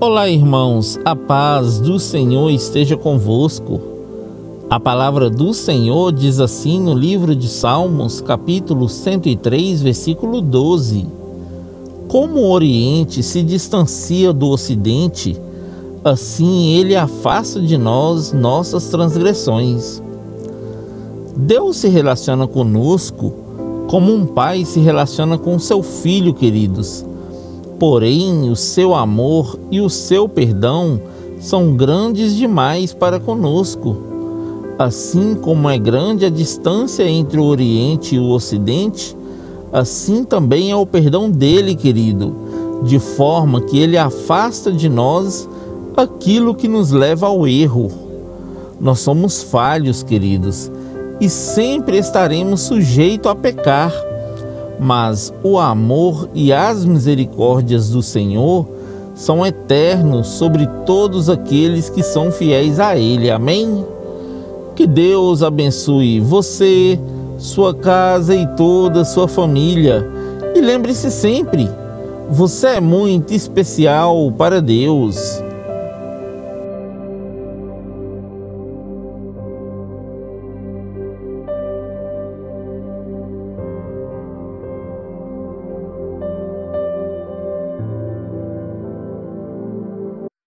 Olá, irmãos, a paz do Senhor esteja convosco. A palavra do Senhor diz assim no livro de Salmos, capítulo 103, versículo 12: Como o Oriente se distancia do Ocidente, assim ele afasta de nós nossas transgressões. Deus se relaciona conosco como um pai se relaciona com seu filho, queridos. Porém, o seu amor e o seu perdão são grandes demais para conosco. Assim como é grande a distância entre o Oriente e o Ocidente, assim também é o perdão dele, querido, de forma que ele afasta de nós aquilo que nos leva ao erro. Nós somos falhos, queridos, e sempre estaremos sujeitos a pecar. Mas o amor e as misericórdias do Senhor são eternos sobre todos aqueles que são fiéis a Ele. Amém? Que Deus abençoe você, sua casa e toda a sua família. E lembre-se sempre: você é muito especial para Deus.